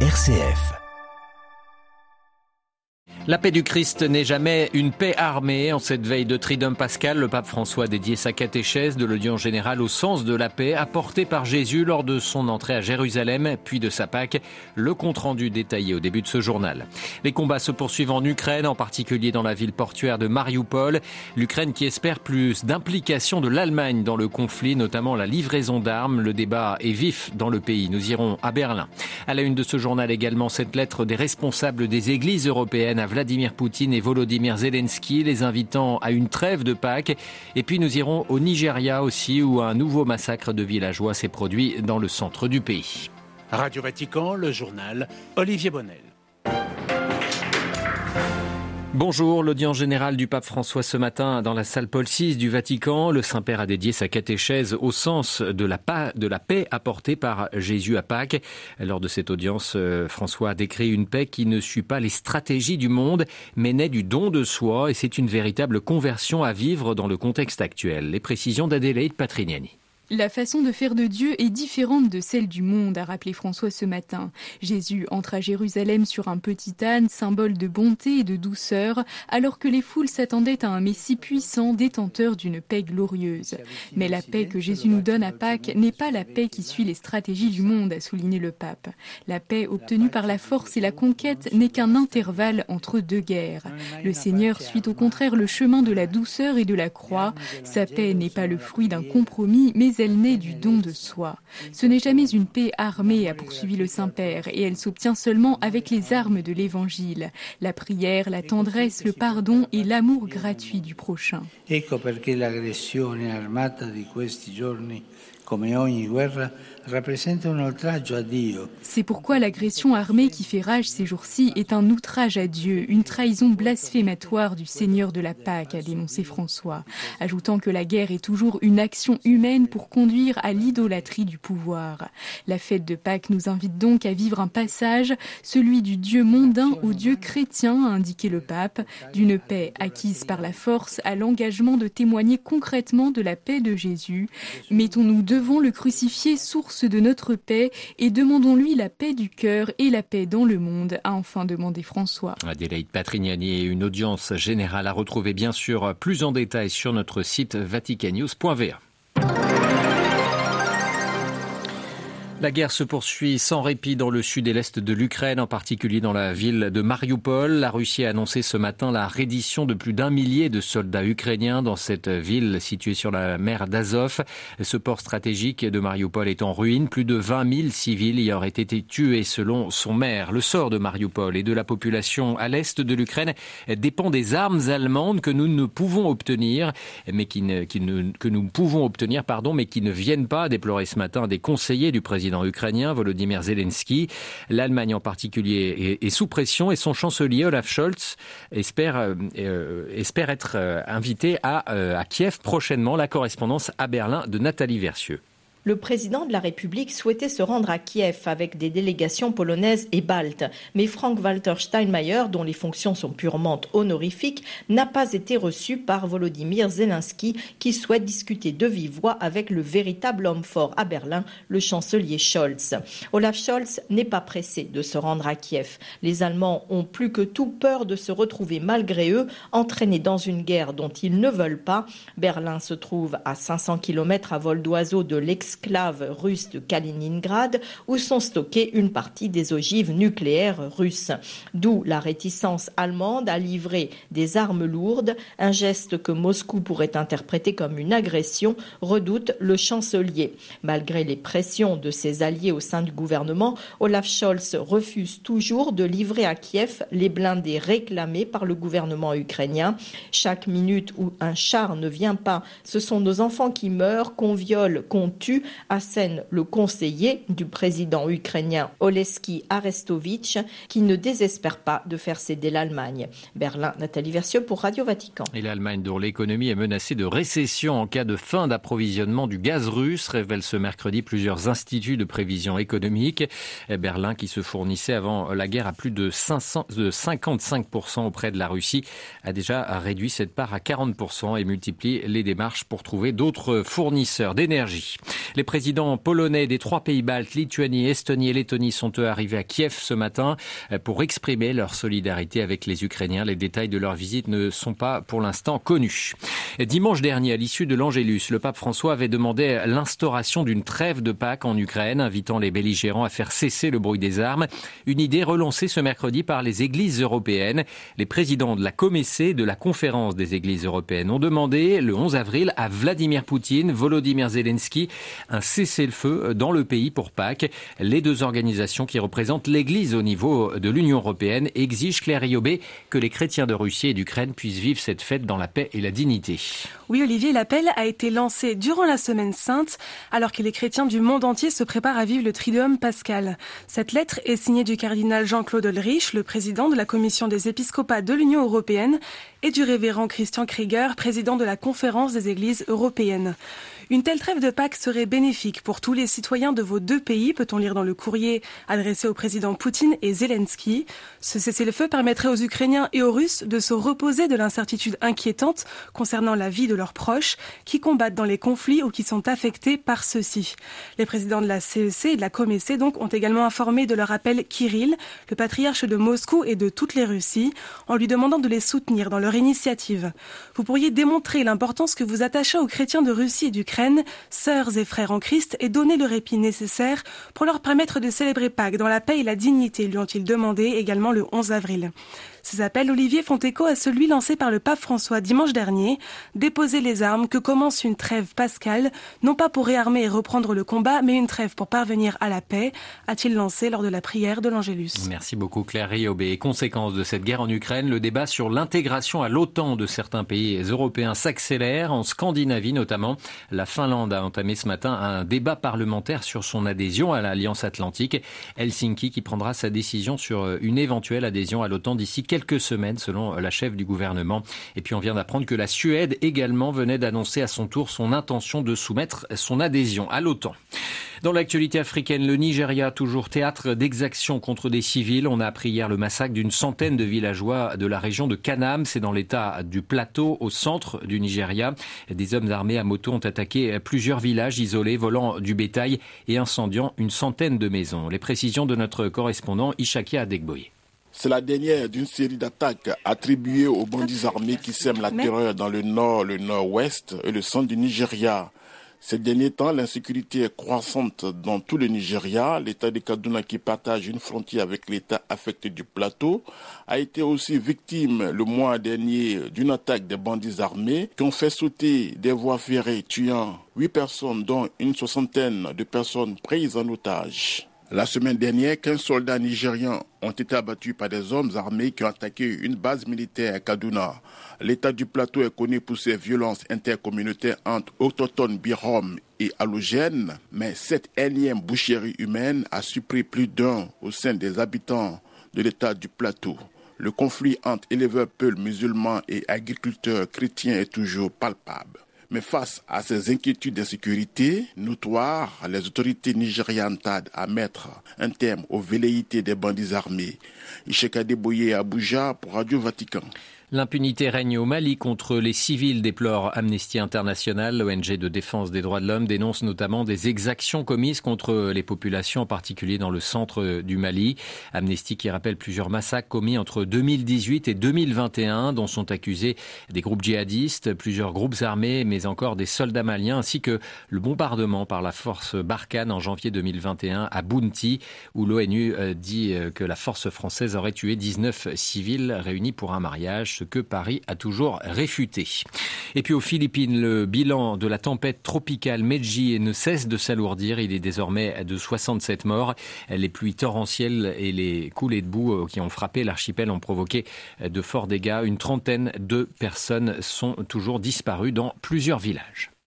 RCF. La paix du Christ n'est jamais une paix armée. En cette veille de Triduum Pascal, le pape François dédié sa catéchèse de l'audience générale au sens de la paix apportée par Jésus lors de son entrée à Jérusalem, puis de sa Pâque. Le compte-rendu détaillé au début de ce journal. Les combats se poursuivent en Ukraine, en particulier dans la ville portuaire de Mariupol. L'Ukraine qui espère plus d'implication de l'Allemagne dans le conflit, notamment la livraison d'armes. Le débat est vif dans le pays. Nous irons à Berlin. À la une de ce journal également cette lettre des responsables des églises européennes à Vladimir Poutine et Volodymyr Zelensky, les invitant à une trêve de Pâques. Et puis nous irons au Nigeria aussi, où un nouveau massacre de villageois s'est produit dans le centre du pays. Radio Vatican, le journal Olivier Bonnel. Bonjour, l'audience générale du pape François ce matin dans la salle Paul VI du Vatican. Le Saint-Père a dédié sa catéchèse au sens de la, de la paix apportée par Jésus à Pâques. Lors de cette audience, euh, François a décrit une paix qui ne suit pas les stratégies du monde, mais naît du don de soi et c'est une véritable conversion à vivre dans le contexte actuel. Les précisions d'Adélaïde Patrignani. La façon de faire de Dieu est différente de celle du monde, a rappelé François ce matin. Jésus entre à Jérusalem sur un petit âne, symbole de bonté et de douceur, alors que les foules s'attendaient à un Messie puissant, détenteur d'une paix glorieuse. Mais la paix que Jésus nous donne à Pâques n'est pas la paix qui suit les stratégies du monde, a souligné le pape. La paix obtenue par la force et la conquête n'est qu'un intervalle entre deux guerres. Le Seigneur suit au contraire le chemin de la douceur et de la croix. Sa paix n'est pas le fruit d'un compromis, mais elle naît du don de soi. Ce n'est jamais une paix armée, a poursuivi le Saint-Père, et elle s'obtient seulement avec les armes de l'Évangile, la prière, la tendresse, le pardon et l'amour gratuit du prochain. Ecco perché l'aggressione armata di questi giorni, come ogni guerra, c'est pourquoi l'agression armée qui fait rage ces jours-ci est un outrage à Dieu, une trahison blasphématoire du Seigneur de la Pâque, a dénoncé François, ajoutant que la guerre est toujours une action humaine pour conduire à l'idolâtrie du pouvoir. La fête de Pâques nous invite donc à vivre un passage, celui du Dieu mondain au Dieu chrétien, a indiqué le pape, d'une paix acquise par la force à l'engagement de témoigner concrètement de la paix de Jésus. Mettons-nous devant le crucifié source de notre paix et demandons-lui la paix du cœur et la paix dans le monde, a enfin demandé François. Adélaïde Patrignani et une audience générale à retrouver bien sûr plus en détail sur notre site vaticanews.va. La guerre se poursuit sans répit dans le sud et l'est de l'Ukraine, en particulier dans la ville de Mariupol. La Russie a annoncé ce matin la reddition de plus d'un millier de soldats ukrainiens dans cette ville située sur la mer d'Azov. Ce port stratégique de Mariupol est en ruine. Plus de 20 000 civils y auraient été tués selon son maire. Le sort de Mariupol et de la population à l'est de l'Ukraine dépend des armes allemandes que nous ne pouvons obtenir, mais qui ne, que nous pouvons obtenir, pardon, mais qui ne viennent pas, déplorer ce matin des conseillers du président président ukrainien Volodymyr Zelensky. L'Allemagne en particulier est, sous pression et son chancelier Olaf Scholz espère, euh, euh, espère être euh, invité à, à Kiev prochainement. La correspondance à Berlin de Nathalie Versieux le président de la République souhaitait se rendre à Kiev avec des délégations polonaises et baltes. Mais Frank-Walter Steinmeier, dont les fonctions sont purement honorifiques, n'a pas été reçu par Volodymyr Zelensky, qui souhaite discuter de vive voix avec le véritable homme fort à Berlin, le chancelier Scholz. Olaf Scholz n'est pas pressé de se rendre à Kiev. Les Allemands ont plus que tout peur de se retrouver malgré eux entraînés dans une guerre dont ils ne veulent pas. Berlin se trouve à 500 km à vol d'oiseau de l'ex esclaves russes de Kaliningrad où sont stockées une partie des ogives nucléaires russes. D'où la réticence allemande à livrer des armes lourdes, un geste que Moscou pourrait interpréter comme une agression, redoute le chancelier. Malgré les pressions de ses alliés au sein du gouvernement, Olaf Scholz refuse toujours de livrer à Kiev les blindés réclamés par le gouvernement ukrainien. Chaque minute où un char ne vient pas, ce sont nos enfants qui meurent, qu'on viole, qu'on tue, assène le conseiller du président ukrainien Oleski Arestovitch, qui ne désespère pas de faire céder l'Allemagne. Berlin, Nathalie Versieux pour Radio Vatican. Et l'Allemagne, dont l'économie est menacée de récession en cas de fin d'approvisionnement du gaz russe, révèle ce mercredi plusieurs instituts de prévision économique. Berlin, qui se fournissait avant la guerre à plus de, 500, de 55% auprès de la Russie, a déjà réduit cette part à 40% et multiplie les démarches pour trouver d'autres fournisseurs d'énergie. Les présidents polonais des trois pays baltes, Lituanie, Estonie et Lettonie, sont eux arrivés à Kiev ce matin pour exprimer leur solidarité avec les Ukrainiens. Les détails de leur visite ne sont pas pour l'instant connus. Dimanche dernier, à l'issue de l'Angélus, le pape François avait demandé l'instauration d'une trêve de Pâques en Ukraine, invitant les belligérants à faire cesser le bruit des armes. Une idée relancée ce mercredi par les églises européennes. Les présidents de la Comessé de la conférence des églises européennes ont demandé le 11 avril à Vladimir Poutine, Volodymyr Zelensky, un cessez-le-feu dans le pays pour Pâques. Les deux organisations qui représentent l'église au niveau de l'Union européenne exigent Claire que les chrétiens de Russie et d'Ukraine puissent vivre cette fête dans la paix et la dignité. Oui, Olivier, l'appel a été lancé durant la semaine sainte, alors que les chrétiens du monde entier se préparent à vivre le Triduum pascal. Cette lettre est signée du cardinal Jean-Claude Ulrich, le président de la commission des épiscopats de l'Union européenne, et du révérend Christian Krieger, président de la conférence des églises européennes. Une telle trêve de Pâques serait bénéfique pour tous les citoyens de vos deux pays, peut-on lire dans le courrier adressé au président Poutine et Zelensky. Ce cessez-le-feu permettrait aux Ukrainiens et aux Russes de se reposer de l'incertitude inquiétante concernant la vie de leurs proches qui combattent dans les conflits ou qui sont affectés par ceux-ci. Les présidents de la CEC e et de la COMEC donc ont également informé de leur appel Kirill, le patriarche de Moscou et de toutes les Russies, en lui demandant de les soutenir dans leur initiative. Vous pourriez démontrer l'importance que vous attachez aux chrétiens de Russie et d'Ukraine sœurs et frères en Christ, et donner le répit nécessaire pour leur permettre de célébrer Pâques dans la paix et la dignité, lui ont-ils demandé également le 11 avril. Ces appels, Olivier, font écho à celui lancé par le pape François dimanche dernier, déposer les armes, que commence une trêve pascale, non pas pour réarmer et reprendre le combat, mais une trêve pour parvenir à la paix, a-t-il lancé lors de la prière de l'Angélus. Merci beaucoup Claire Riobé. Conséquence de cette guerre en Ukraine, le débat sur l'intégration à l'OTAN de certains pays européens s'accélère, en Scandinavie notamment. La Finlande a entamé ce matin un débat parlementaire sur son adhésion à l'Alliance Atlantique. Helsinki qui prendra sa décision sur une éventuelle adhésion à l'OTAN d'ici quelques quelques semaines, selon la chef du gouvernement. Et puis on vient d'apprendre que la Suède également venait d'annoncer à son tour son intention de soumettre son adhésion à l'OTAN. Dans l'actualité africaine, le Nigeria, toujours théâtre d'exactions contre des civils. On a appris hier le massacre d'une centaine de villageois de la région de Kanam. C'est dans l'état du plateau, au centre du Nigeria. Des hommes armés à moto ont attaqué plusieurs villages isolés, volant du bétail et incendiant une centaine de maisons. Les précisions de notre correspondant Ishakia Adegboye. C'est la dernière d'une série d'attaques attribuées aux bandits armés qui sèment la terreur dans le nord, le nord-ouest et le centre du Nigeria. Ces derniers temps, l'insécurité est croissante dans tout le Nigeria. L'État de Kaduna, qui partage une frontière avec l'État affecté du plateau, a été aussi victime le mois dernier d'une attaque des bandits armés qui ont fait sauter des voies ferrées, tuant huit personnes, dont une soixantaine de personnes prises en otage. La semaine dernière, 15 soldats nigérians ont été abattus par des hommes armés qui ont attaqué une base militaire à Kaduna. L'état du plateau est connu pour ses violences intercommunautaires entre autochtones birom et halogènes, mais cette énième boucherie humaine a surpris plus d'un au sein des habitants de l'état du plateau. Le conflit entre éleveurs peuls musulmans et agriculteurs chrétiens est toujours palpable. Mais face à ces inquiétudes d'insécurité notoires, les autorités nigérianes tardent à mettre un terme aux velléités des bandits armés. Isheka Deboye Abuja pour Radio Vatican. L'impunité règne au Mali contre les civils, déplore Amnesty International. L'ONG de défense des droits de l'homme dénonce notamment des exactions commises contre les populations, en particulier dans le centre du Mali. Amnesty qui rappelle plusieurs massacres commis entre 2018 et 2021, dont sont accusés des groupes djihadistes, plusieurs groupes armés, mais encore des soldats maliens, ainsi que le bombardement par la force Barkhane en janvier 2021 à Bounti, où l'ONU euh, dit euh, que la force française aurait tué 19 civils réunis pour un mariage ce que Paris a toujours réfuté. Et puis aux Philippines, le bilan de la tempête tropicale Meiji ne cesse de s'alourdir. Il est désormais de 67 morts. Les pluies torrentielles et les coulées de boue euh, qui ont frappé l'archipel ont provoqué de forts dégâts. Une trentaine de personnes sont toujours disparues dans plusieurs villages.